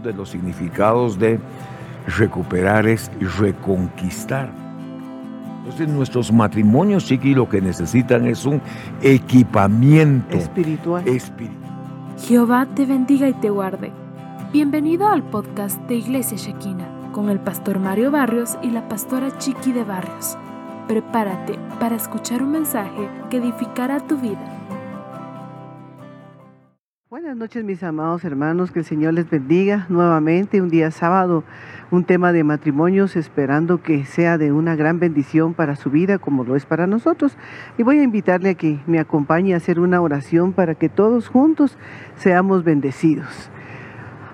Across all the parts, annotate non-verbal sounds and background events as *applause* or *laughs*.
Uno de los significados de recuperar es reconquistar. Entonces nuestros matrimonios, chiqui, lo que necesitan es un equipamiento espiritual. Jehová te bendiga y te guarde. Bienvenido al podcast de Iglesia Shekina con el pastor Mario Barrios y la pastora Chiqui de Barrios. Prepárate para escuchar un mensaje que edificará tu vida. Noches mis amados hermanos, que el Señor les bendiga nuevamente un día sábado, un tema de matrimonios, esperando que sea de una gran bendición para su vida como lo es para nosotros. Y voy a invitarle a que me acompañe a hacer una oración para que todos juntos seamos bendecidos.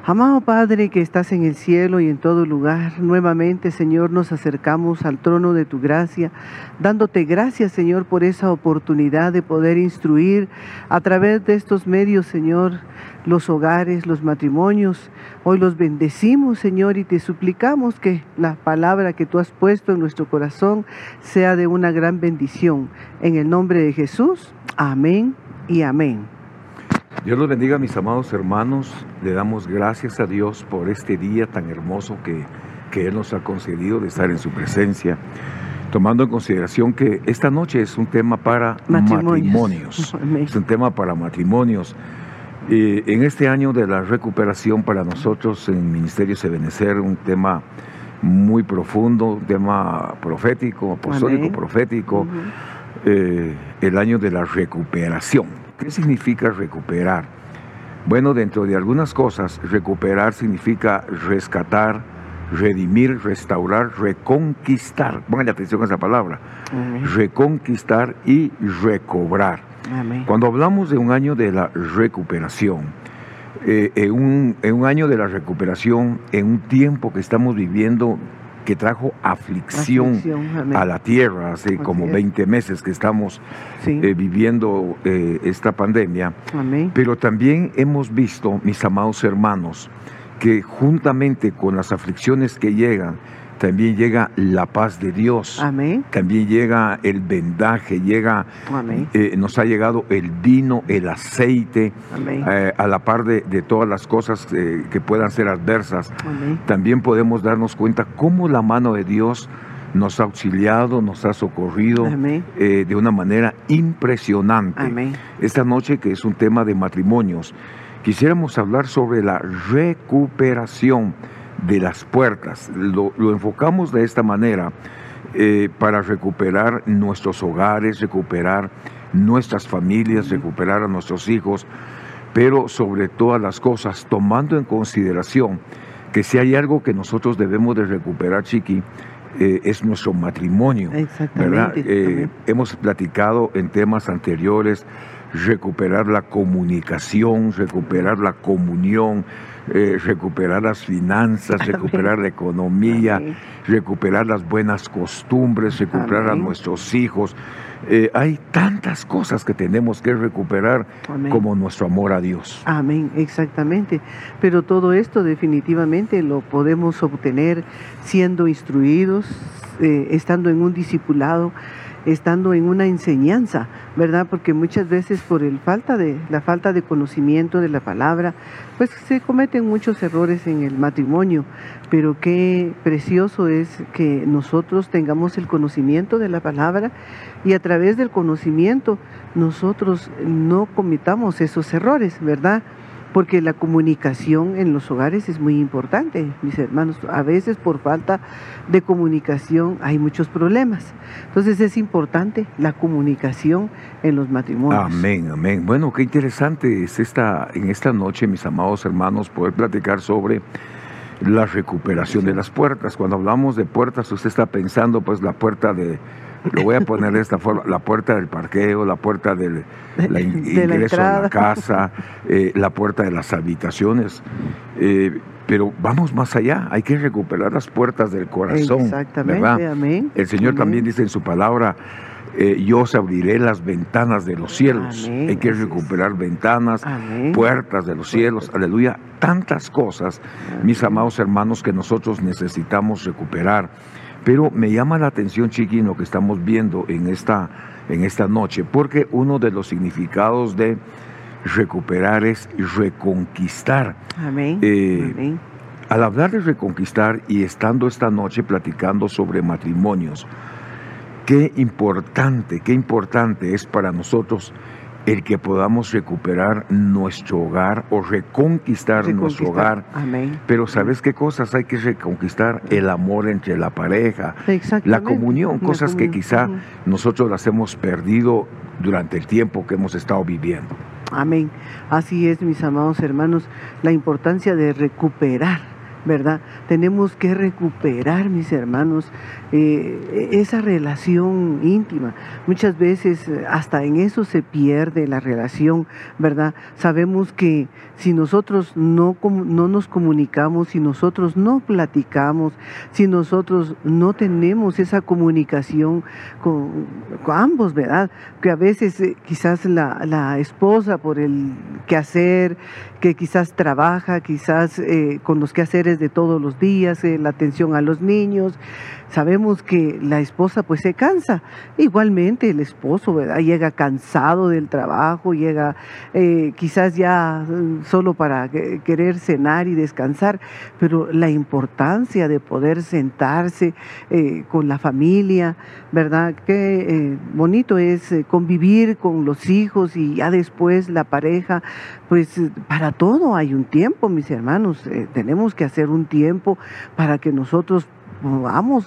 Amado Padre que estás en el cielo y en todo lugar, nuevamente Señor nos acercamos al trono de tu gracia, dándote gracias Señor por esa oportunidad de poder instruir a través de estos medios Señor los hogares, los matrimonios. Hoy los bendecimos Señor y te suplicamos que la palabra que tú has puesto en nuestro corazón sea de una gran bendición. En el nombre de Jesús, amén y amén. Dios los bendiga, mis amados hermanos. Le damos gracias a Dios por este día tan hermoso que, que Él nos ha concedido de estar en su presencia, tomando en consideración que esta noche es un tema para matrimonios. *laughs* Es un tema para matrimonios. en este año de la recuperación para nosotros en Ministerio Sebenecer, un tema muy profundo, un tema profético, apostólico, profético, eh, el año de la recuperación. ¿Qué significa recuperar? Bueno, dentro de algunas cosas, recuperar significa rescatar, redimir, restaurar, reconquistar. Pongan atención a esa palabra. Reconquistar y recobrar. Cuando hablamos de un año de la recuperación, eh, en, un, en, un, año de la recuperación, en un tiempo que estamos viviendo que trajo aflicción, a la tierra, hace como 20 meses que estamos eh, viviendo eh, esta pandemia. Pero también hemos visto, mis amados hermanos, que juntamente con las aflicciones que llegan, también llega la paz de Dios. Amén. También llega el vendaje, llega, eh, nos ha llegado el vino, el aceite, eh, a la par de, todas las cosas eh, que puedan ser adversas. También podemos darnos cuenta cómo la mano de Dios nos ha auxiliado, nos ha socorrido de una manera impresionante. Esta noche, que es un tema de matrimonios, quisiéramos hablar sobre la recuperación de las puertas. Lo, enfocamos de esta manera eh, para recuperar nuestros hogares, recuperar nuestras familias, recuperar a nuestros hijos, pero sobre todas las cosas, tomando en consideración que si hay algo que nosotros debemos de recuperar, Chiqui, eh, es nuestro matrimonio. Eh, hemos platicado en temas anteriores recuperar la comunicación, recuperar la comunión, eh, recuperar las finanzas, recuperar la economía, recuperar las buenas costumbres, recuperar a nuestros hijos. Eh, hay tantas cosas que tenemos que recuperar como nuestro amor a Dios. Amén, exactamente. Pero todo esto definitivamente lo podemos obtener siendo instruidos, eh, estando en un discipulado estando en una enseñanza, ¿verdad? Porque muchas veces por el falta de, la falta de conocimiento de la palabra, pues se cometen muchos errores en el matrimonio, pero qué precioso es que nosotros tengamos el conocimiento de la palabra y a través del conocimiento nosotros no cometamos esos errores, ¿verdad? Porque la comunicación en los hogares es muy importante, mis hermanos. A veces por falta de comunicación hay muchos problemas. Entonces es importante la comunicación en los matrimonios. Amén, amén. Bueno, qué interesante es esta, en esta noche, mis amados hermanos, poder platicar sobre la recuperación de las puertas. Cuando hablamos de puertas, usted está pensando pues la puerta de lo voy a poner de esta forma, la puerta del parqueo, la puerta del *laughs* ingreso a la casa, eh, la puerta de las habitaciones. Eh, pero vamos más allá, hay que recuperar las puertas del corazón. Exactamente, amén. El Señor también dice en su palabra, eh, yo os abriré las ventanas de los cielos. Hay que recuperar ventanas, puertas de los cielos, aleluya. Tantas cosas, mis amados hermanos, que nosotros necesitamos recuperar. Pero me llama la atención, Chiqui, lo que estamos viendo en esta, en esta noche, porque uno de los significados de recuperar es reconquistar. Amén. Eh, al hablar de reconquistar y estando esta noche platicando sobre matrimonios, qué importante, qué importante es para nosotros el que podamos recuperar nuestro hogar o reconquistar, nuestro hogar. Amén. Pero ¿sabes qué cosas hay que reconquistar? El amor entre la pareja, la comunión, cosas que quizá nosotros las hemos perdido durante el tiempo que hemos estado viviendo. Amén. Así es, mis amados hermanos, la importancia de recuperar ¿verdad? Tenemos que recuperar, mis hermanos, eh, esa relación íntima. Muchas veces hasta en eso se pierde la relación, ¿verdad? Sabemos que si nosotros no, no nos comunicamos, si nosotros no platicamos, si nosotros no tenemos esa comunicación con, ambos, ¿verdad? Que a veces eh, quizás la, la, esposa por el quehacer, que quizás trabaja, quizás con los quehaceres de todos los días, eh, la atención a los niños. Sabemos que la esposa pues se cansa. Igualmente el esposo. Llega cansado del trabajo, llega eh, quizás ya mm, solo para querer cenar y descansar, pero la importancia de poder sentarse eh, con la familia, ¿verdad? Qué bonito es convivir con los hijos y ya después la pareja, pues para todo hay un tiempo, mis hermanos. tenemos que hacer un tiempo para que nosotros vamos,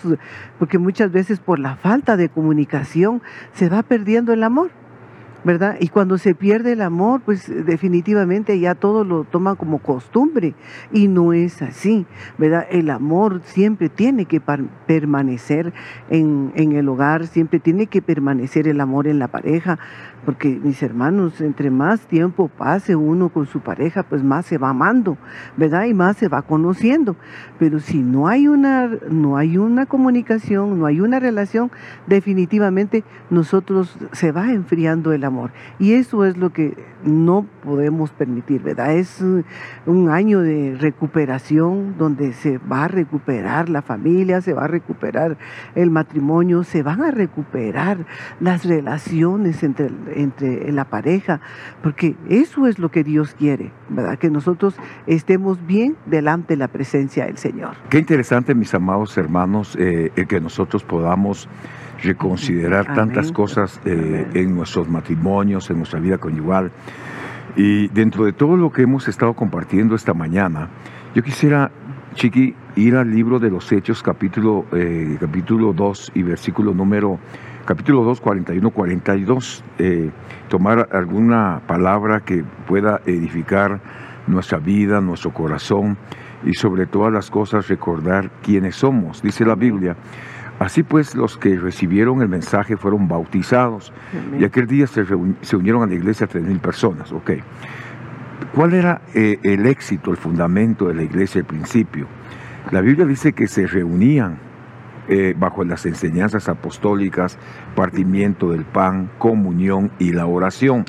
porque muchas veces por la falta de comunicación se va perdiendo el amor. ¿verdad? Y cuando se pierde el amor, pues definitivamente ya todo lo toma como costumbre y no es así, ¿verdad? El amor siempre tiene que permanecer en, en, el hogar, siempre tiene que permanecer el amor en la pareja, porque mis hermanos, entre más tiempo pase uno con su pareja, pues más se va amando, ¿verdad? Y más se va conociendo. Pero si no hay una, no hay una comunicación, no hay una relación, definitivamente nosotros se va enfriando el amor. Y eso es lo que no podemos permitir, ¿verdad? Es un año de recuperación donde se va a recuperar la familia, se va a recuperar el matrimonio, se van a recuperar las relaciones entre, entre la pareja, porque eso es lo que Dios quiere, ¿verdad? Que nosotros estemos bien delante de la presencia del Señor. Qué interesante, mis amados hermanos, eh, el que nosotros podamos reconsiderar tantas cosas eh, en nuestros matrimonios, en nuestra vida conyugal. Y dentro de todo lo que hemos estado compartiendo esta mañana, yo quisiera, Chiqui, ir al libro de los Hechos, capítulo, eh, capítulo 2 y versículo número, capítulo 2, 41, 42, tomar alguna palabra que pueda edificar nuestra vida, nuestro corazón y sobre todas las cosas recordar quiénes somos. Dice la Biblia, Así pues, los que recibieron el mensaje fueron bautizados y aquel día se, unieron a la iglesia tres mil personas. Okay. ¿Cuál era eh, el éxito, el fundamento de la iglesia al principio? La Biblia dice que se reunían eh, bajo las enseñanzas apostólicas, partimiento del pan, comunión y la oración.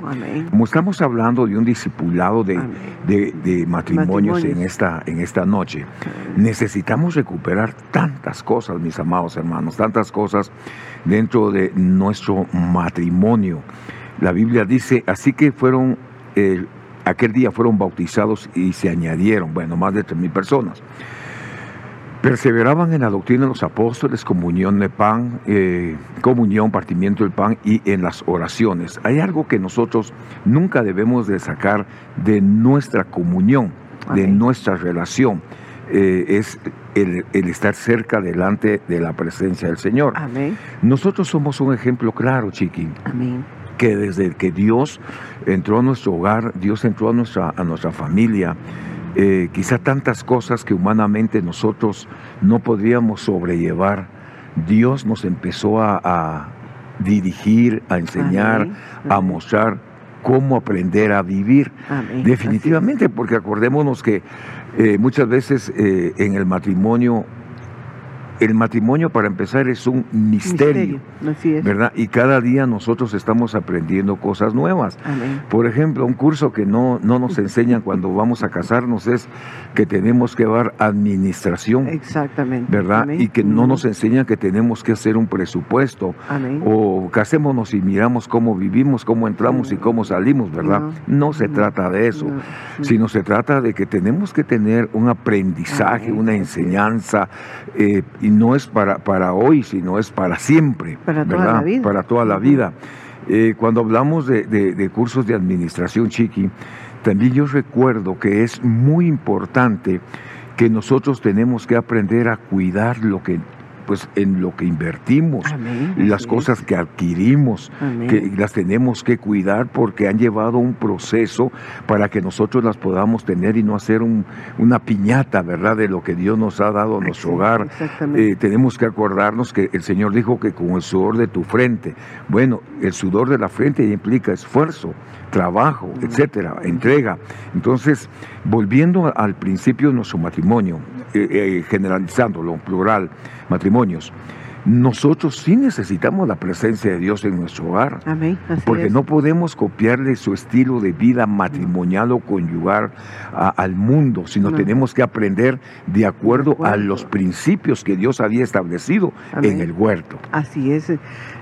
Como estamos hablando de un discipulado de, matrimonios, En, esta, en esta noche, necesitamos recuperar tantas cosas, mis amados hermanos, tantas cosas dentro de nuestro matrimonio. La Biblia dice, así que fueron, eh, aquel día fueron bautizados y se añadieron, bueno, más de tres mil personas. Perseveraban en la doctrina de los apóstoles, comunión de pan, eh, comunión, partimiento del pan y en las oraciones. Hay algo que nosotros nunca debemos de sacar de nuestra comunión, de nuestra relación. Eh, es el, estar cerca delante de la presencia del Señor. Nosotros somos un ejemplo claro, chiquín. Que desde que Dios entró a nuestro hogar, Dios entró a nuestra, a nuestra familia, eh, quizá tantas cosas que humanamente nosotros no podríamos sobrellevar, Dios nos empezó a, dirigir, a enseñar, a mostrar cómo aprender a vivir. Definitivamente, porque acordémonos que eh, muchas veces eh, en el matrimonio el matrimonio para empezar es un misterio, misterio. Así es. ¿verdad? Y cada día nosotros estamos aprendiendo cosas nuevas. Amén. Por ejemplo, un curso que no, no nos enseñan cuando vamos a casarnos es que tenemos que dar administración, Exactamente. ¿verdad? Amén. Y que no nos enseñan que tenemos que hacer un presupuesto. Amén. O casémonos y miramos cómo vivimos, cómo entramos y cómo salimos, ¿verdad? No. No se No. trata de eso, No, no. sino se trata de que tenemos que tener un aprendizaje, una enseñanza, eh, y no es para, para hoy, sino es para siempre, Para toda ¿verdad? la vida. Para toda la vida. Eh, cuando hablamos de, de- de cursos de administración, Chiqui, también yo recuerdo que es muy importante que nosotros tenemos que aprender a cuidar lo que, pues, en lo que invertimos, Amén. las cosas que adquirimos, Amén. que las tenemos que cuidar porque han llevado un proceso para que nosotros las podamos tener y no hacer un- una piñata, ¿verdad?, de lo que Dios nos ha dado a nuestro hogar. Exactamente. Eh, tenemos que acordarnos que el Señor dijo que con el sudor de tu frente, bueno, el sudor de la frente implica esfuerzo, trabajo, etcétera, entrega. Entonces, volviendo al principio de nuestro matrimonio, eh, eh, generalizándolo, plural, matrimonios, nosotros sí necesitamos la presencia de Dios en nuestro hogar. Amén. Así Porque es. no podemos copiarle su estilo de vida matrimonial o conyugar a- al mundo, sino No. tenemos que aprender de acuerdo, a los principios que Dios había establecido Amén. en el huerto. Así es.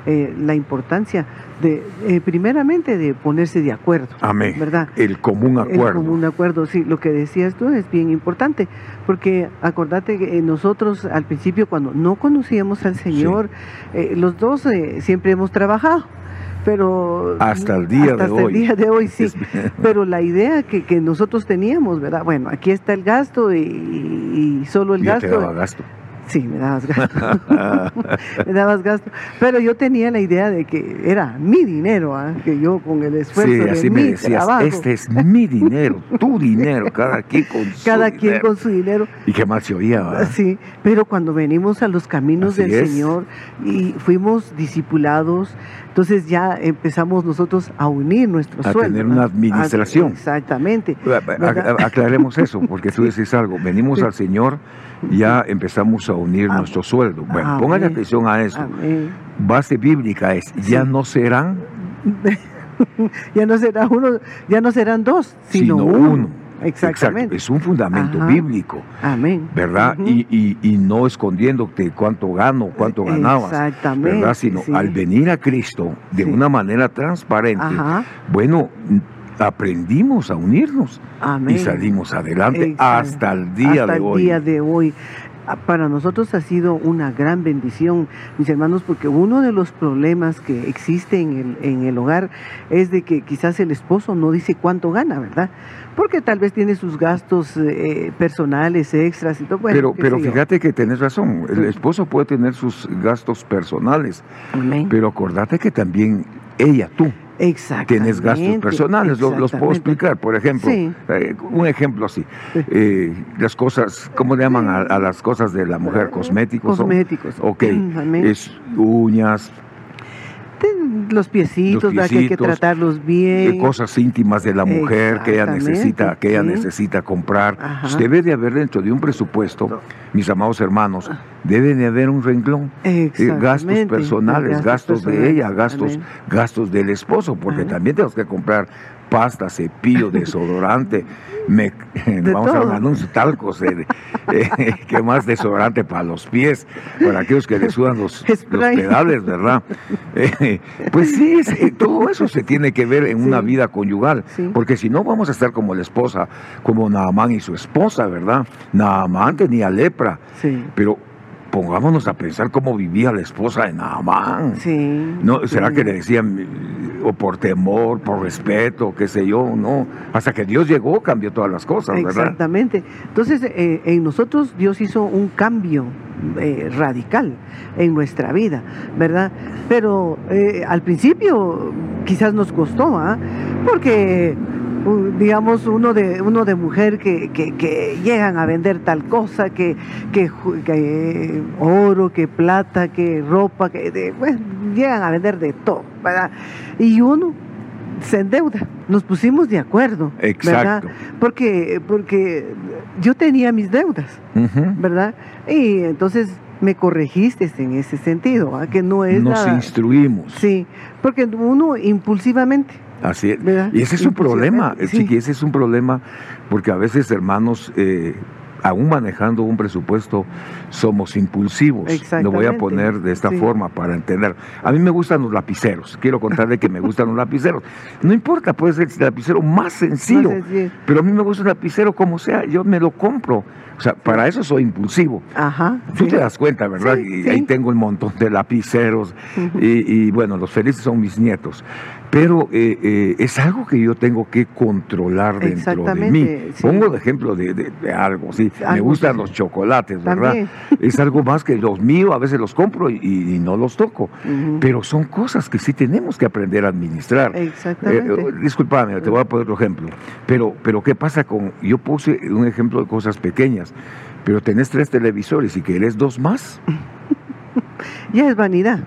eh, la importancia de, eh, primeramente, de ponerse de acuerdo. Amén. ¿Verdad? El común El acuerdo. común acuerdo, sí, lo que decías tú es bien importante, porque acordate que eh, nosotros al principio cuando no conocíamos al Señor, eh, los dos eh, siempre hemos trabajado, pero Hasta el día hasta de hasta hoy. el día de hoy *laughs* sí, pero la idea que, que nosotros teníamos, ¿verdad? Bueno, aquí está el gasto y, y solo el Ya te gasto. daba gasto. Sí, me dabas gasto. *laughs* me dabas gasto. Pero yo tenía la idea de que era mi dinero, ¿ah? que yo con el esfuerzo Sí, de así mi me decías, trabajo, este es mi dinero, *laughs* tu dinero, cada quien con su cada quien dinero. con su dinero. Y qué mal se oía, ¿verdad? Sí, pero cuando venimos a los caminos Así del es. Señor y fuimos discipulados, entonces ya empezamos nosotros a unir nuestros A sueldos. tener ¿no? una administración. Ah, Exactamente. A- ¿Verdad? a- Aclaremos eso, porque tú *laughs* decís algo, venimos al Señor, ya empezamos a unir Ah, nuestro sueldo. Bueno, amén. póngale atención a eso. Amén. Base bíblica es, ya no serán *laughs* ya no será uno, ya no serán dos, sino, sino uno. uno. Exactamente. Exacto, es un fundamento Ajá. bíblico, Amén. ¿verdad? Y, y- y no escondiéndote cuánto gano, cuánto ganabas, Exactamente. ¿verdad? Sino sí. al venir a Cristo de Sí. una manera transparente, Ajá. bueno, aprendimos a unirnos Amén. y salimos adelante Exacto. hasta el día Hasta de el hoy. día de hoy. Ah, Para nosotros ha sido una gran bendición, mis hermanos, porque uno de los problemas que existe en el, en el hogar es de que quizás el esposo no dice cuánto gana, ¿verdad? Porque tal vez tiene sus gastos eh, personales, extras y todo. Bueno, pero pero yo. fíjate que tenés razón, el esposo puede tener sus gastos personales, Amén. pero acordate que también ella, tú, tienes gastos personales, lo- los puedo explicar. Por ejemplo, Sí. eh, un ejemplo así, Sí. eh, las cosas, ¿cómo le llaman a, a las cosas de la mujer? Cosméticos. o- Cosméticos. Ok, Amén. es uñas, Los piecitos, Los ¿verdad? que hay que piecitos, tratarlos bien. cosas íntimas de la mujer que ella necesita, que ella sí. necesita comprar. Ajá. Pues debe de haber dentro de un presupuesto, mis amados hermanos, debe de haber un renglón. eh, gastos personales, gastos, de personales. ella, gastos, Amén. gastos del esposo, porque también tenemos que comprar pasta, cepillo, *laughs* desodorante, me, vamos a un anuncio, talcos, eh, eh, *laughs* que más desodorante para los pies, para aquellos que le sudan los, los pedales, ¿verdad? *laughs* Eh, pues sí, eh, todo eso se tiene que ver en una Sí. vida conyugal, Sí. porque si no vamos a estar como la esposa, como Naamán y su esposa, ¿verdad? Naamán tenía lepra, Sí. pero pongámonos a pensar cómo vivía la esposa de Naamán. Sí. No, ¿Será sí. que le decían o por temor, por respeto, qué sé yo? No, hasta que Dios llegó cambió todas las cosas, ¿verdad? Exactamente. Entonces, eh, en nosotros Dios hizo un cambio eh, radical en nuestra vida, ¿verdad? Pero eh, al principio quizás nos costó, ¿ah? Porque digamos uno de uno de mujer que, que- que llegan a vender tal cosa que que, oro que plata que ropa que de- bueno, llegan a vender de todo verdad y uno se endeuda nos pusimos de acuerdo ¿verdad? Exacto. porque porque yo tenía mis deudas. ¿verdad? Y entonces me corregiste en ese sentido, ¿ah? que no es Nos instruimos. Sí, porque uno impulsivamente, Así es. ¿verdad? Y ese es un problema, eh, sí. Chiqui, ese es un problema porque a veces, hermanos, eh, aún manejando un presupuesto, somos impulsivos. Lo voy a poner de esta sí. forma para entender. A mí me gustan los lapiceros. Quiero contarle que me gustan los lapiceros. No importa, puede ser el lapicero más sencillo, pero a mí me gusta un lapicero como sea, yo me lo compro. O sea, para eso soy impulsivo. ajá. Tú sí. te das cuenta, ¿verdad? Sí, y ahí tengo un montón de lapiceros y, bueno, los felices son mis nietos. Pero eh, eh, es algo que yo tengo que controlar dentro de mí. Sí. Pongo de ejemplo de, de- de algo, sí. Me gustan sí. los chocolates, ¿verdad? También. Es algo más que los míos, a veces los compro y, y no los toco. Pero son cosas que sí tenemos que aprender a administrar. Exactamente. Eh, eh, discúlpame, te voy a poner otro ejemplo. Pero, pero ¿qué pasa con.? Yo puse un ejemplo de cosas pequeñas, pero tenés tres televisores y querés dos más. *laughs* ya es vanidad.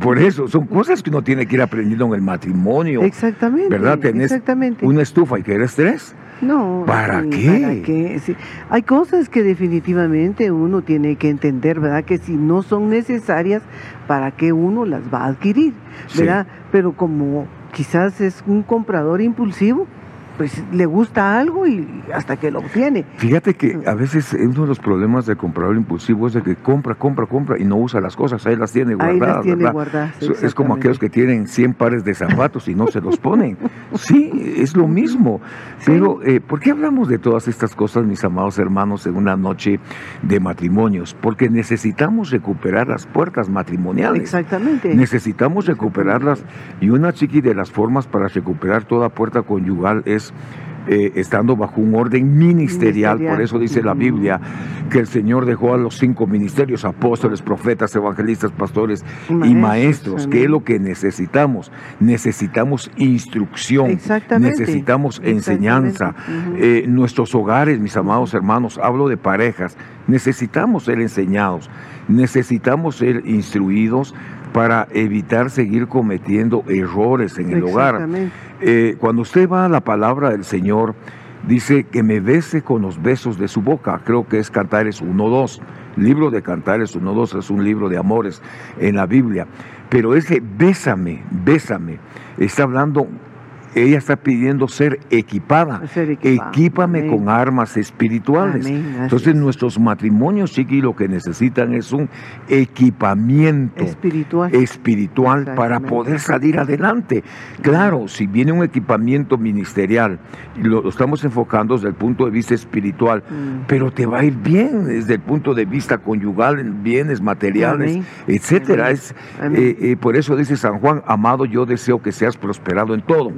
Por eso, son cosas que uno tiene que ir aprendiendo en el matrimonio. Exactamente. ¿Verdad? Tenés exactamente. Una estufa y querés tres. No. ¿Para sí, qué? ¿Para qué? Sí. Hay cosas que definitivamente uno tiene que entender, ¿verdad? Que si no son necesarias, ¿para qué uno las va a adquirir? Sí. ¿Verdad? Pero como quizás es un comprador impulsivo, pues le gusta algo y hasta que lo obtiene. Fíjate que a veces uno de los problemas del comprador impulsivo es de que compra, compra, compra y no usa las cosas, ahí las tiene Ahí guardadas. las tiene ¿verdad? guardadas. Es- Es como aquellos que tienen 100 pares de zapatos y no se los ponen. *laughs* Sí, es lo mismo. Sí. Pero, eh, ¿por qué hablamos de todas estas cosas, mis amados hermanos, en una noche de matrimonios? Porque necesitamos recuperar las puertas matrimoniales. Exactamente. Necesitamos recuperarlas y una chiqui de las formas para recuperar toda puerta conyugal es eh, estando bajo un orden ministerial. Ministerial. Por eso dice la. Biblia que el Señor dejó a los cinco ministerios, apóstoles, profetas, evangelistas, pastores y Maestros, que es lo que necesitamos. Necesitamos instrucción, necesitamos enseñanza. Eh, nuestros hogares, mis amados hermanos, hablo de parejas, necesitamos ser enseñados, necesitamos ser instruidos para evitar seguir cometiendo errores en el hogar. Eh, cuando usted va a la palabra del Señor, dice que me bese con los besos de su boca. Creo que es Cantares 1.2. Libro de Cantares 1.2 es un libro de amores en la Biblia. Pero ese bésame, bésame, está hablando, ella está pidiendo ser equipada. Ser equipada. Equípame Amén. con armas espirituales. Entonces es. nuestros matrimonios, chiqui, lo que necesitan es un equipamiento espiritual. espiritual para poder salir adelante. Claro, si viene un equipamiento ministerial, lo, lo estamos enfocando desde el punto de vista espiritual, Mm. pero te va a ir bien desde el punto de vista conyugal, en bienes materiales, Amén. etcétera. Amén. Es, eh, eh, por eso dice San Juan, amado, yo deseo que seas prosperado en todo.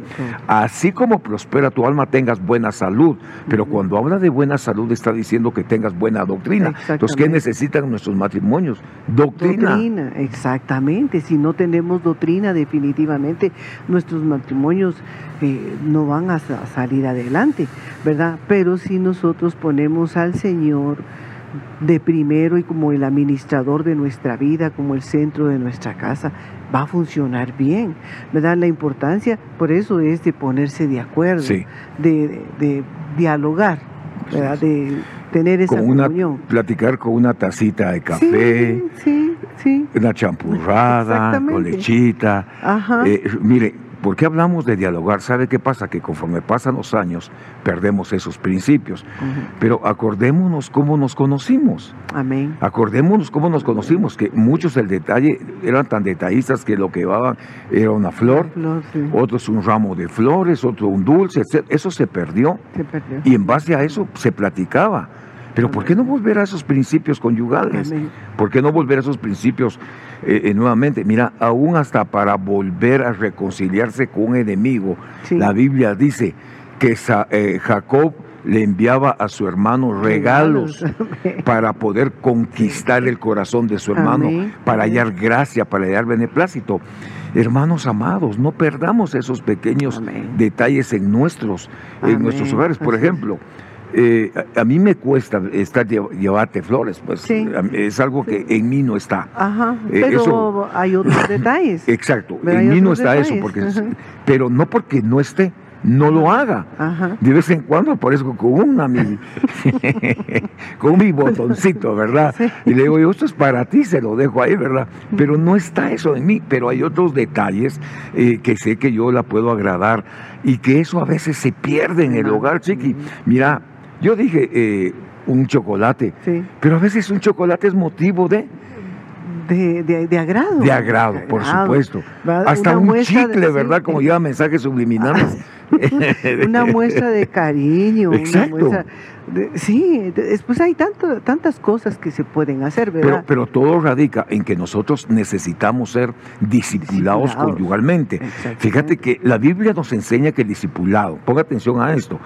Así como prospera tu alma, tengas buena salud. Pero cuando habla de buena salud, está diciendo que tengas buena doctrina. Entonces, ¿qué necesitan nuestros matrimonios? Doctrina. Doctrina, exactamente. Si no tenemos doctrina, definitivamente nuestros matrimonios eh, no van a, sa- salir adelante, ¿verdad? Pero si nosotros ponemos al Señor de primero y como el administrador de nuestra vida, como el centro de nuestra casa, va a funcionar bien, ¿verdad? La importancia, por eso es de ponerse de acuerdo, Sí. de, de- de dialogar, ¿verdad? De tener esa con una, comunión. platicar con una tacita de café, Sí, sí, sí. una champurrada, con lechita. Ajá. Eh, mire, ¿por qué hablamos de dialogar? ¿Sabe qué pasa? Que conforme pasan los años, perdemos esos principios. Pero acordémonos cómo nos conocimos. Amén. Acordémonos cómo nos conocimos, que muchos el detalle eran tan detallistas que lo que llevaban era una flor, Flor, sí, otros un ramo de flores, otro un dulce, etc. Eso se perdió. se perdió. Y en base a eso se platicaba. Pero ¿por qué no volver a esos principios conyugales? ¿Por qué no volver a esos principios eh, eh, nuevamente? Mira, aún hasta para volver a reconciliarse con un enemigo, Sí. la Biblia dice que Sa- eh, Jacob le enviaba a su hermano regalos *laughs* para poder conquistar el corazón de su hermano, Amén. para hallar gracia, para hallar beneplácito. Hermanos amados, no perdamos esos pequeños Amén. detalles en nuestros, en nuestros hogares. Por Así es. Eh, a, a mí me cuesta estar lle- llevarte flores, pues Sí. es algo que en mí no está. Ajá. Eh, Pero eso- hay otros *laughs* detalles. Exacto, en mí no está eso, porque, Ajá. pero no porque no esté, no lo haga. Ajá. De vez en cuando aparezco con una mi, *laughs* con mi botoncito, ¿verdad? Sí. Y le digo, yo, esto es para ti, se lo dejo ahí, ¿verdad? Pero no está eso en mí, pero hay otros detalles eh, que sé que yo la puedo agradar y que eso a veces se pierde en el hogar, chiqui. Mira, yo dije eh, un chocolate, Sí. pero a veces un chocolate es motivo de, De, de, de agrado. de agrado, por Agrado. supuesto. Hasta una un chicle, ¿verdad? Como lleva mensajes subliminales. *laughs* una muestra de cariño, Exacto. una muestra sí, después hay tanto, tantas cosas que se pueden hacer, Pero, ¿verdad? pero todo radica en que nosotros necesitamos ser discipulados Discipulados. conyugalmente. Fíjate que la Biblia nos enseña que el discipulado, ponga atención a esto,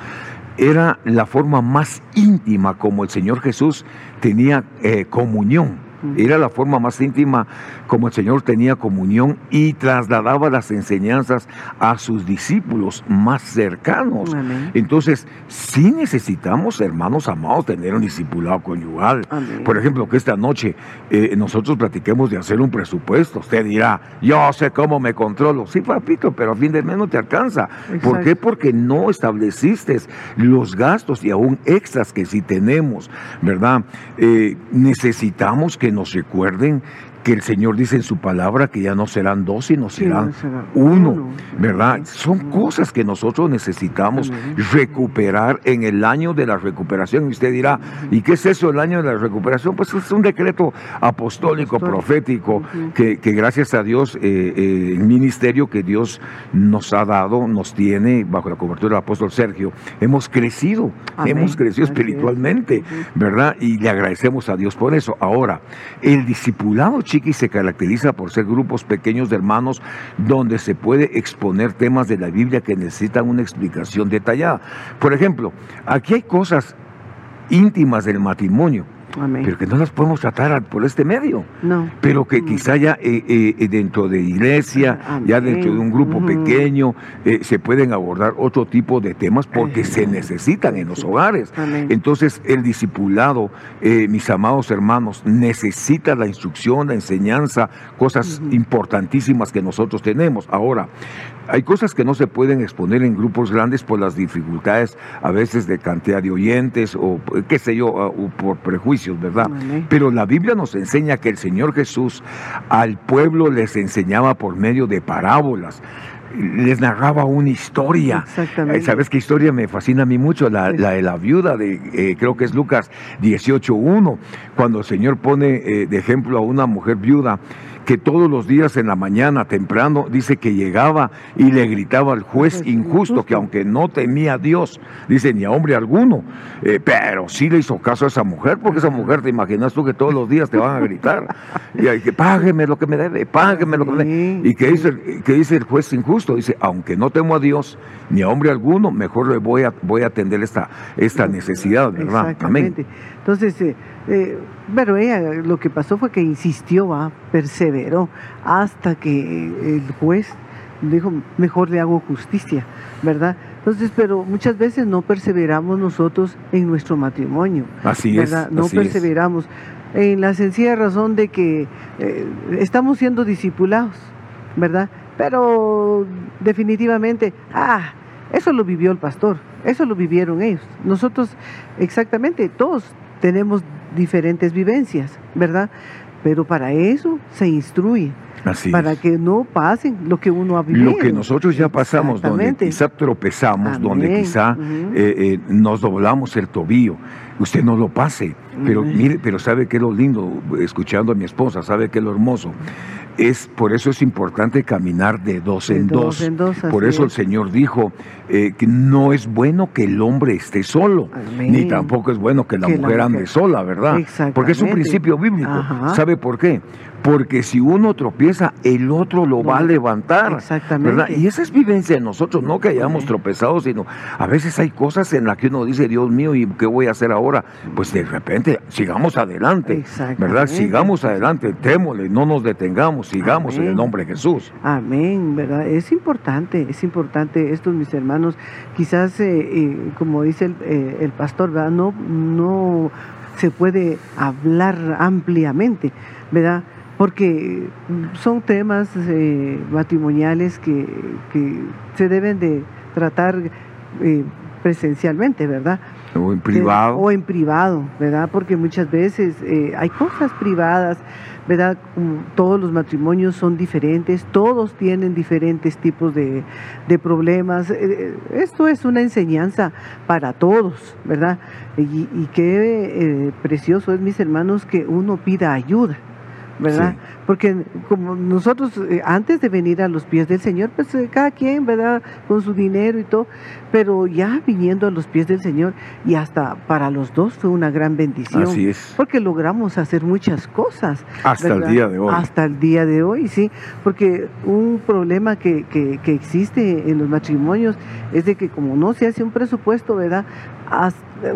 era la forma más íntima como el Señor Jesús tenía eh, comunión. Era la forma más íntima como el Señor tenía comunión y trasladaba las enseñanzas a sus discípulos más cercanos. Amén. Entonces, sí necesitamos, hermanos amados, tener un discipulado conyugal. Amén. Por ejemplo, que esta noche eh, nosotros platiquemos de hacer un presupuesto. Usted dirá, yo sé cómo me controlo. Sí, papito, pero a fin de mes no te alcanza. ¿Por qué? Porque no estableciste los gastos y aún extras que sí tenemos, ¿verdad? Eh, necesitamos que nos recuerden que el Señor dice en su palabra que ya no serán dos, sino Sí, serán no será uno, uno. ¿verdad? Son cosas que nosotros necesitamos recuperar en el año de la recuperación. Y usted dirá, ¿y qué es eso el año de la recuperación? Pues es un decreto apostólico, Apostólico. profético, que, que gracias a Dios, eh, eh, el ministerio que Dios nos ha dado, nos tiene bajo la cobertura del apóstol Sergio, hemos crecido, Amén. hemos crecido espiritualmente. ¿verdad? Y le agradecemos a Dios por eso. Ahora, el discipulado, chiqui, se caracteriza por ser grupos pequeños de hermanos donde se puede exponer temas de la Biblia que necesitan una explicación detallada. Por ejemplo, aquí hay cosas íntimas del matrimonio, Amén. pero que no las podemos tratar por este medio no. pero que Mm. quizá ya eh, eh, eh, dentro de iglesia, Amén. ya dentro de un grupo Ujú. pequeño, eh, se pueden abordar otro tipo de temas porque se necesitan en los hogares. Amén. Entonces, el discipulado, mis amados hermanos, necesita la instrucción, la enseñanza, cosas importantísimas que nosotros tenemos. Ahora, hay cosas que no se pueden exponer en grupos grandes por las dificultades a veces de cantidad de oyentes o qué sé yo, o por prejuicios, ¿verdad? Pero la Biblia nos enseña que el Señor Jesús al pueblo les enseñaba por medio de parábolas. Les narraba una historia. Exactamente. Eh, ¿Sabes qué historia me fascina a mí mucho? La, Sí. la de la viuda, de, eh, creo que es Lucas 18.1, cuando el Señor pone eh, de ejemplo a una mujer viuda que todos los días en la mañana temprano dice que llegaba y le gritaba al juez Juez injusto que aunque no temía a Dios, dice ni a hombre alguno, eh, pero sí le hizo caso a esa mujer, porque esa mujer te imaginas tú que todos los días te van a gritar, y hay que págueme lo que me debe, págueme lo que me debe. Y que dice, que dice el juez injusto, dice, aunque no temo a Dios ni a hombre alguno, mejor le voy a, voy a atender esta, esta necesidad, ¿verdad? Amén. Entonces, eh, eh, pero ella lo que pasó fue que insistió, ¿va? perseveró, hasta que el juez dijo, mejor le hago justicia, ¿verdad? Entonces, pero muchas veces no perseveramos nosotros en nuestro matrimonio, Así ¿verdad? es. no así es. perseveramos en la sencilla razón de que eh, estamos siendo discipulados, ¿verdad? Pero definitivamente, ah, eso lo vivió el pastor, eso lo vivieron ellos. Nosotros, exactamente, todos tenemos diferentes vivencias, ¿verdad? Pero para eso se instruye, Así para es. que no pasen lo que uno ha vivido. Lo que nosotros ya pasamos, donde quizá tropezamos, donde quizá eh, eh, nos doblamos el tobillo. Usted no lo pase, pero mire, pero sabe que es lo lindo, escuchando a mi esposa, sabe que es lo hermoso. Es por eso es importante caminar de dos De en dos dos. en dos, por eso el. Señor dijo eh, que no es bueno que el hombre esté solo, Amén. ni tampoco es bueno que la Que la mujer ande mujer- sola, ¿verdad? Porque es un principio bíblico. Ajá. ¿Sabe por qué? Porque si uno tropieza, el otro lo va a levantar. Exactamente. ¿verdad? Y esa es vivencia de nosotros, no que hayamos tropezado, sino a veces hay cosas en las que uno dice, Dios mío, ¿y qué voy a hacer ahora? Pues de repente, sigamos adelante. ¿verdad? Sigamos adelante, témosle, no nos detengamos, sigamos en el nombre de Jesús. Amén, ¿verdad? Es importante, es importante esto, mis hermanos. Quizás, eh, eh, como dice el, eh, el pastor, ¿verdad? No, no se puede hablar ampliamente, ¿verdad? Porque son temas eh, matrimoniales que, que se deben de, tratar eh, presencialmente, ¿verdad? O en privado. o en privado, ¿verdad? Porque muchas veces eh, hay cosas privadas, ¿verdad? Como todos los matrimonios son diferentes, todos tienen diferentes tipos de, de problemas. Eh, esto es una enseñanza para todos, ¿verdad? Y, y qué precioso es, mis hermanos, que uno pida ayuda. ¿Verdad? Porque como nosotros eh, antes de venir a los pies del Señor, pues eh, cada quien, ¿verdad? Con su dinero y todo, pero ya viniendo a los pies del Señor y hasta para los dos fue una gran bendición. Así es. Porque logramos hacer muchas cosas. Hasta el día de hoy. Hasta el día de hoy, sí. Porque un problema que, que, que existe en los matrimonios es de que como no se hace un presupuesto, ¿verdad?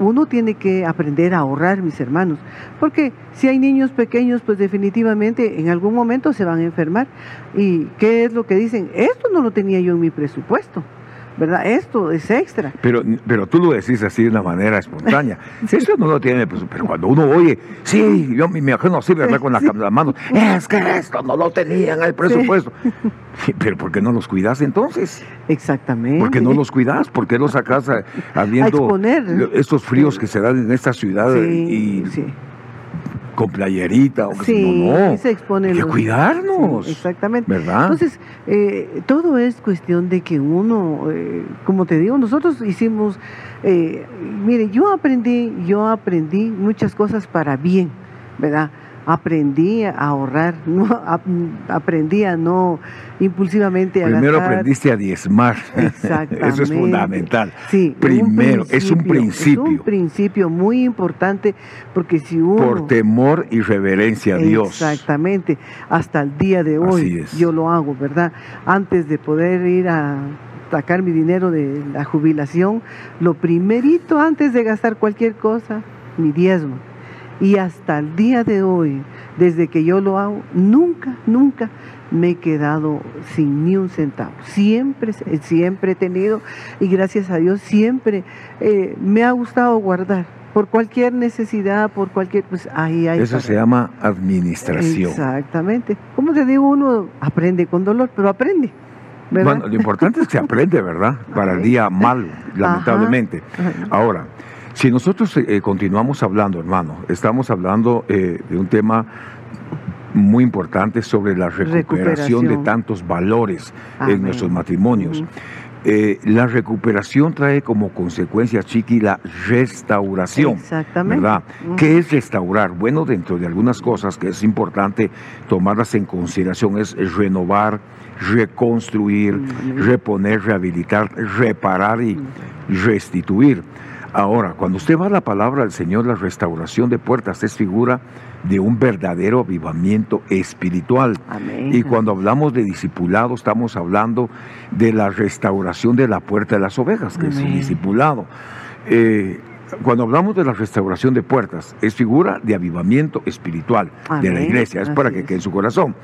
Uno tiene que aprender a ahorrar, mis hermanos, porque si hay niños pequeños, pues definitivamente en algún momento se van a enfermar. ¿Y qué es lo que dicen? Esto no lo tenía yo en mi presupuesto. ¿Verdad? Esto es extra. Pero, pero tú lo decís así de una manera espontánea. *laughs* Eso no lo tiene, pues, pero cuando uno oye, sí, yo me imagino así, ¿verdad? Con las, manos, es que esto no lo tenía en el presupuesto. *laughs* Pero ¿por qué no los cuidas entonces? Exactamente. ¿Por qué no los cuidas? ¿Por qué los sacas habiendo estos fríos que se dan en esta ciudad? y, sí con playerita o sí, no, no. se expone hay que cuidarnos. exactamente. ¿Verdad? Entonces, eh, todo es cuestión de que uno, eh, como te digo, nosotros hicimos, eh, mire, yo aprendí, yo aprendí muchas cosas para bien, ¿verdad? Aprendí a ahorrar, *laughs* no aprendí a no impulsivamente a Primero aprendiste a diezmar. Exactamente. *laughs* Eso es fundamental. Sí, Primero, es un principio. Es un principio muy importante porque si uno... Por temor y reverencia a Dios. Exactamente. Hasta el día de hoy yo lo hago, ¿verdad? Antes de poder ir a sacar mi dinero de la jubilación, lo primerito antes de gastar cualquier cosa, mi diezmo y hasta el día de hoy, desde que yo lo hago, nunca, nunca me he quedado sin ni un centavo. Siempre, siempre he tenido y gracias a Dios siempre eh, me ha gustado guardar. Por cualquier necesidad, por cualquier, pues ahí hay. Eso se llama administración. Exactamente. Como te digo, uno aprende con dolor, pero aprende. Bueno, lo importante es que se aprende, ¿verdad? Para el *laughs* día malo, lamentablemente. Ahora, si nosotros eh, continuamos hablando, hermano, estamos hablando eh, de un tema muy importante sobre la recuperación, de tantos valores en nuestros matrimonios. Eh, la recuperación trae como consecuencia, Chiqui, la restauración. Exactamente. ¿Verdad? ¿Qué es restaurar? Bueno, dentro de algunas cosas que es importante tomarlas en consideración es renovar, reconstruir, reponer, rehabilitar, reparar y restituir. Ahora, cuando usted va a la palabra del Señor, la restauración de puertas es figura de un verdadero avivamiento espiritual. Y cuando hablamos de discipulado, estamos hablando de la restauración de la puerta de las ovejas, que es el discipulado. Eh, cuando hablamos de la restauración de puertas, es figura de avivamiento espiritual de la iglesia, es para que quede en su corazón.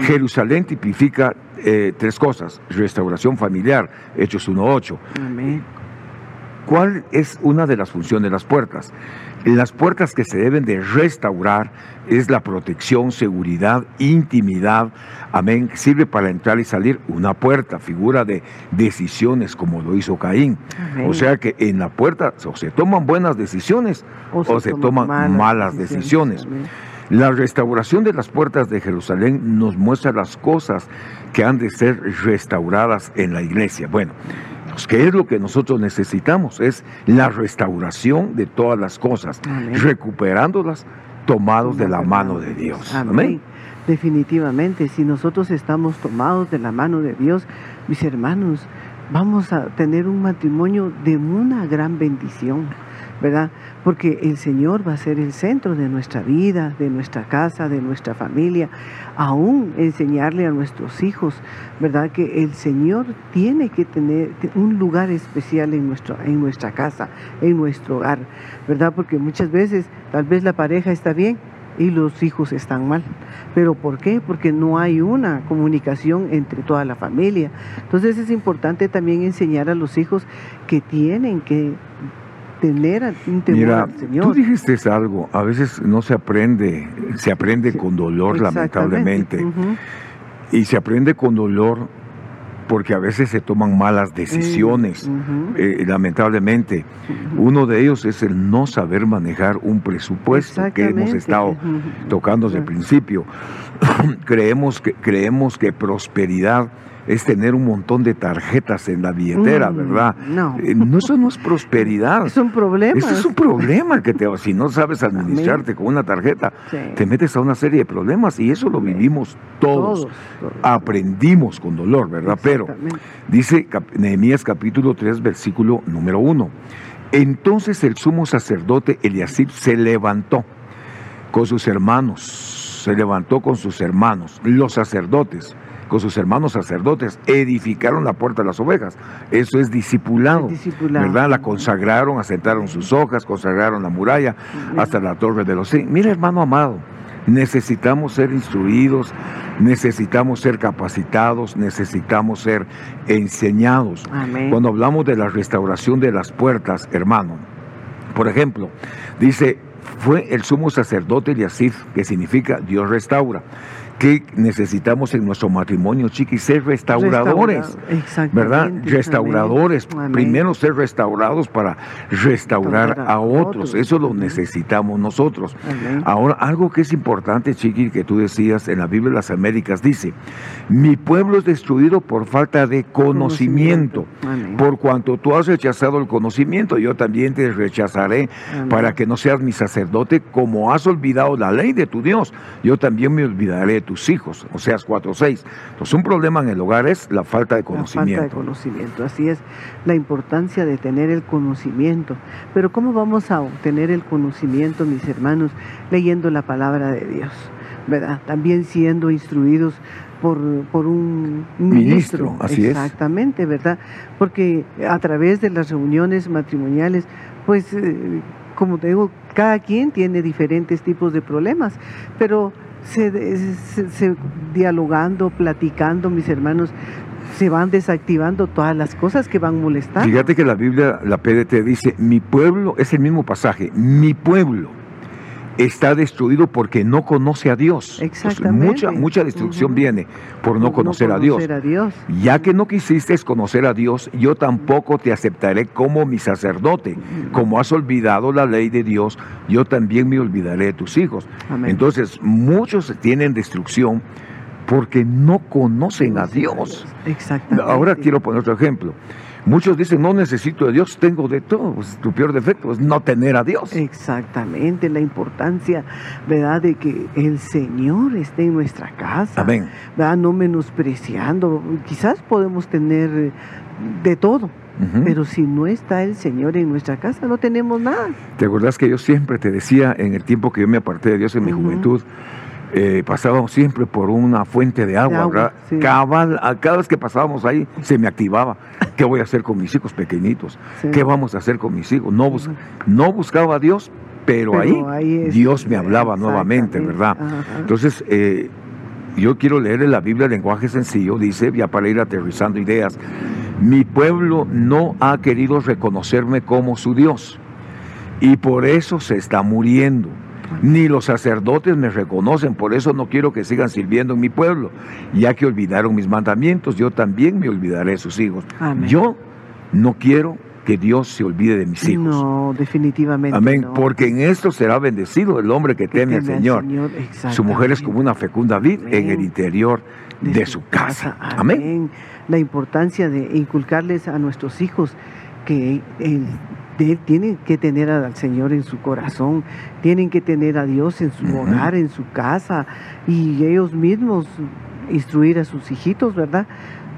Jerusalén tipifica eh, tres cosas, restauración familiar, Hechos 1.8. ¿Cuál es una de las funciones de las puertas? Las puertas que se deben de restaurar es la protección, seguridad, intimidad. Amén. Sirve para entrar y salir una puerta, figura de decisiones como lo hizo Caín. O sea que en la puerta o se toman buenas decisiones o se, toman, malas, decisiones. La restauración de las puertas de Jerusalén nos muestra las cosas que han de ser restauradas en la iglesia. Bueno, pues, ¿qué es lo que nosotros necesitamos? Es la restauración de todas las cosas, recuperándolas tomados de la mano de Dios. Amén. Definitivamente, si nosotros estamos tomados de la mano de Dios, mis hermanos, vamos a tener un matrimonio de una gran bendición. ¿Verdad? Porque el Señor va a ser el centro de nuestra vida, de nuestra casa, de nuestra familia, aún enseñarle a nuestros hijos, ¿verdad? Que el Señor tiene que tener un lugar especial en, nuestro, en nuestra casa, en nuestro hogar, ¿verdad? Porque muchas veces tal vez la pareja está bien, y los hijos están mal. ¿Pero por qué? Porque no hay una comunicación entre toda la familia. Entonces es importante también enseñar a los hijos que tienen que tener un temor Mira, al Señor. Tú dijiste algo, a veces no se aprende, se aprende con dolor lamentablemente. Y se aprende con dolor porque a veces se toman malas decisiones, Ujú. eh, lamentablemente. Uno de ellos es el no saber manejar un presupuesto que hemos estado tocando desde el principio. *clears throat* creemos, que, creemos que prosperidad es tener un montón de tarjetas en la billetera, Mm, ¿verdad? no. Eh, no, eso no es prosperidad. *laughs* Es un problema. Eso es un problema que te, si no sabes administrarte con una tarjeta, Sí. te metes a una serie de problemas y eso lo vivimos todos. Todos, todos. Aprendimos con dolor, ¿verdad? Pero dice Nehemías capítulo 3, versículo número 1. Entonces el sumo sacerdote Eliasib se levantó con sus hermanos, se levantó con sus hermanos, los sacerdotes, con sus hermanos sacerdotes, edificaron la puerta de las ovejas. Eso es discipulado. ¿Verdad? La consagraron, asentaron sus hojas, consagraron la muralla hasta la torre de los sí. Mira, hermano amado, necesitamos ser instruidos, necesitamos ser capacitados, necesitamos ser enseñados. Amén. Cuando hablamos de la restauración de las puertas, hermano, por ejemplo, dice, fue el sumo sacerdote Eliasif, que significa Dios restaura. ¿Qué necesitamos en nuestro matrimonio, chiquis? Ser restauradores. ¿Verdad? Restauradores. Amén. Primero ser restaurados para restaurar a otros. otros. Eso lo necesitamos nosotros. Amén. Ahora, algo que es importante, Chiqui, que tú decías en la Biblia de las Américas, dice, mi pueblo es destruido por falta de conocimiento. Por cuanto tú has rechazado el conocimiento, yo también te rechazaré Amén. para que no seas mi sacerdote, como has olvidado la ley de tu Dios, yo también me olvidaré de tus hijos. O sea, 4.6. Entonces, un problema en el hogar es la falta de La falta de conocimiento. conocimiento, así es la importancia de tener el conocimiento. Pero ¿cómo vamos a obtener el conocimiento, mis hermanos? Leyendo la palabra de Dios, ¿verdad? También siendo instruidos por, por un Ministro, ministro. así es. Exactamente, ¿verdad? Porque a través de las reuniones matrimoniales, pues, eh, como te digo, cada quien tiene diferentes tipos de problemas, pero se, se- dialogando, platicando, mis hermanos, se van desactivando todas las cosas que van molestando. Fíjate que la Biblia, la PDT dice, mi pueblo, es el mismo pasaje, mi pueblo está destruido porque no conoce a Dios. Entonces, Exactamente. mucha, mucha destrucción viene por no conocer a Dios. a Dios. Ya que no quisiste conocer a Dios, yo tampoco te aceptaré como mi sacerdote. Como has olvidado la ley de Dios, yo también me olvidaré de tus hijos. Amén. Entonces, muchos tienen destrucción porque no conocen a Dios. Exactamente. Ahora quiero poner otro ejemplo. Muchos dicen, no necesito de Dios, tengo de todo. Pues, tu peor defecto es no tener a Dios. Exactamente, la importancia, ¿verdad?, de que el Señor esté en nuestra casa. Amén. ¿verdad? No menospreciando. Quizás podemos tener eh, de todo, pero si no está el Señor en nuestra casa, no tenemos nada. ¿Te acuerdas que yo siempre te decía en el tiempo que yo me aparté de Dios en mi juventud? Eh, pasábamos siempre por una fuente de agua, agua, ¿verdad? sí. Cabal, a cada vez que pasábamos ahí se me activaba. *laughs* ¿Qué voy a hacer con mis hijos pequeñitos? Sí. ¿Qué vamos a hacer con mis hijos? No, bus- Ujú. no buscaba a Dios, pero, Pero ahí, ahí es- Dios me hablaba nuevamente. ¿verdad? Ajá. Entonces, eh, yo quiero leer en la Biblia el lenguaje sencillo, dice, ya para ir aterrizando ideas, mi pueblo no ha querido reconocerme como su Dios y por eso se está muriendo. Ni los sacerdotes me reconocen, por eso no quiero que sigan sirviendo en mi pueblo. Ya que olvidaron mis mandamientos, yo también me olvidaré de sus hijos. Amén. Yo no quiero que Dios se olvide de mis hijos. No, definitivamente. Amén, no. porque en esto será bendecido el hombre que, Que teme al Señor. Su mujer es como una fecunda vid en el interior de, su casa. Amén. La importancia de inculcarles a nuestros hijos que el- de- tienen que tener al Señor en su corazón, tienen que tener a Dios en su hogar, en su casa, y ellos mismos instruir a sus hijitos, ¿verdad?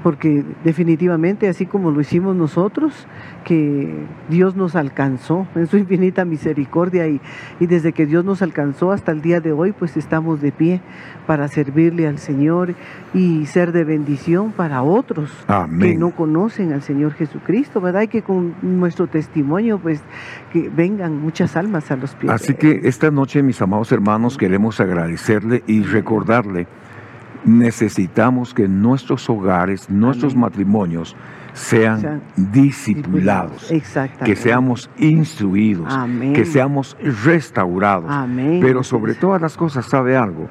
Porque definitivamente, así como lo hicimos nosotros, que Dios nos alcanzó en su *laughs* infinita misericordia y, y desde que Dios nos alcanzó hasta el día de hoy, pues estamos de pie para servirle al Señor y ser de bendición para otros que no conocen al Señor Jesucristo, ¿verdad? Y que con nuestro testimonio, pues, que vengan muchas almas a los pies. Así que esta noche, mis amados hermanos, queremos agradecerle y recordarle, necesitamos que nuestros hogares, nuestros Amén. matrimonios sean Sean discipulados, que seamos instruidos, Amén. que seamos restaurados. Amén. Pero sobre todas las cosas, ¿sabe algo?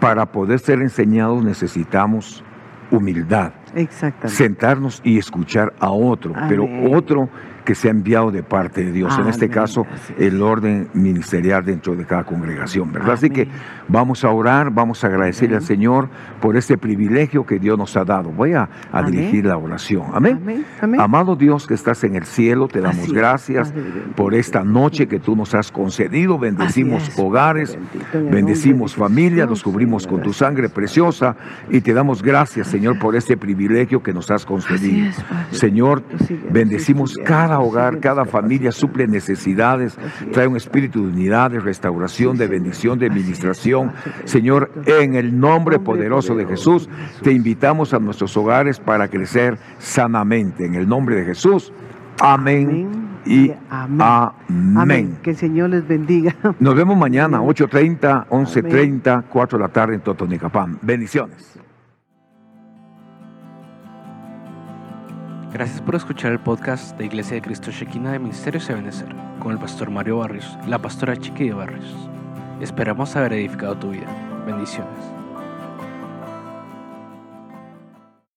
Para poder ser enseñados necesitamos humildad. Exactamente. sentarnos y escuchar a otro, pero otro que se ha enviado de parte de Dios. En este caso, es. el orden ministerial dentro de cada congregación, ¿verdad? Así que vamos a orar, vamos a agradecerle al. Señor por este privilegio que Dios nos ha dado. Voy a, dirigir la oración. Amén. Amado Dios que estás en el cielo, te damos Así gracias por esta noche que tú nos has concedido. Bendecimos hogares, bendito, bendecimos familias, los cubrimos con tu sangre preciosa y te damos gracias, Señor, por este privilegio que nos has concedido. Es, Señor, bendecimos cada hogar, cada familia, suple necesidades, trae un espíritu de unidad, de restauración, de bendición, de administración. Señor, en el nombre poderoso de Jesús, te invitamos a nuestros hogares para crecer sanamente. En el nombre de Jesús. Amén, y amén. amén. Amén. Que el Señor les bendiga. Nos vemos mañana, Amén. 8.30, 11.30, 4 de la tarde en Totonicapán. Bendiciones. Gracias por escuchar el podcast de Iglesia de Cristo Shekinah de Ministerios de Benecer con el pastor Mario Barrios y la pastora Chiqui de Barrios. Esperamos haber edificado tu vida. Bendiciones.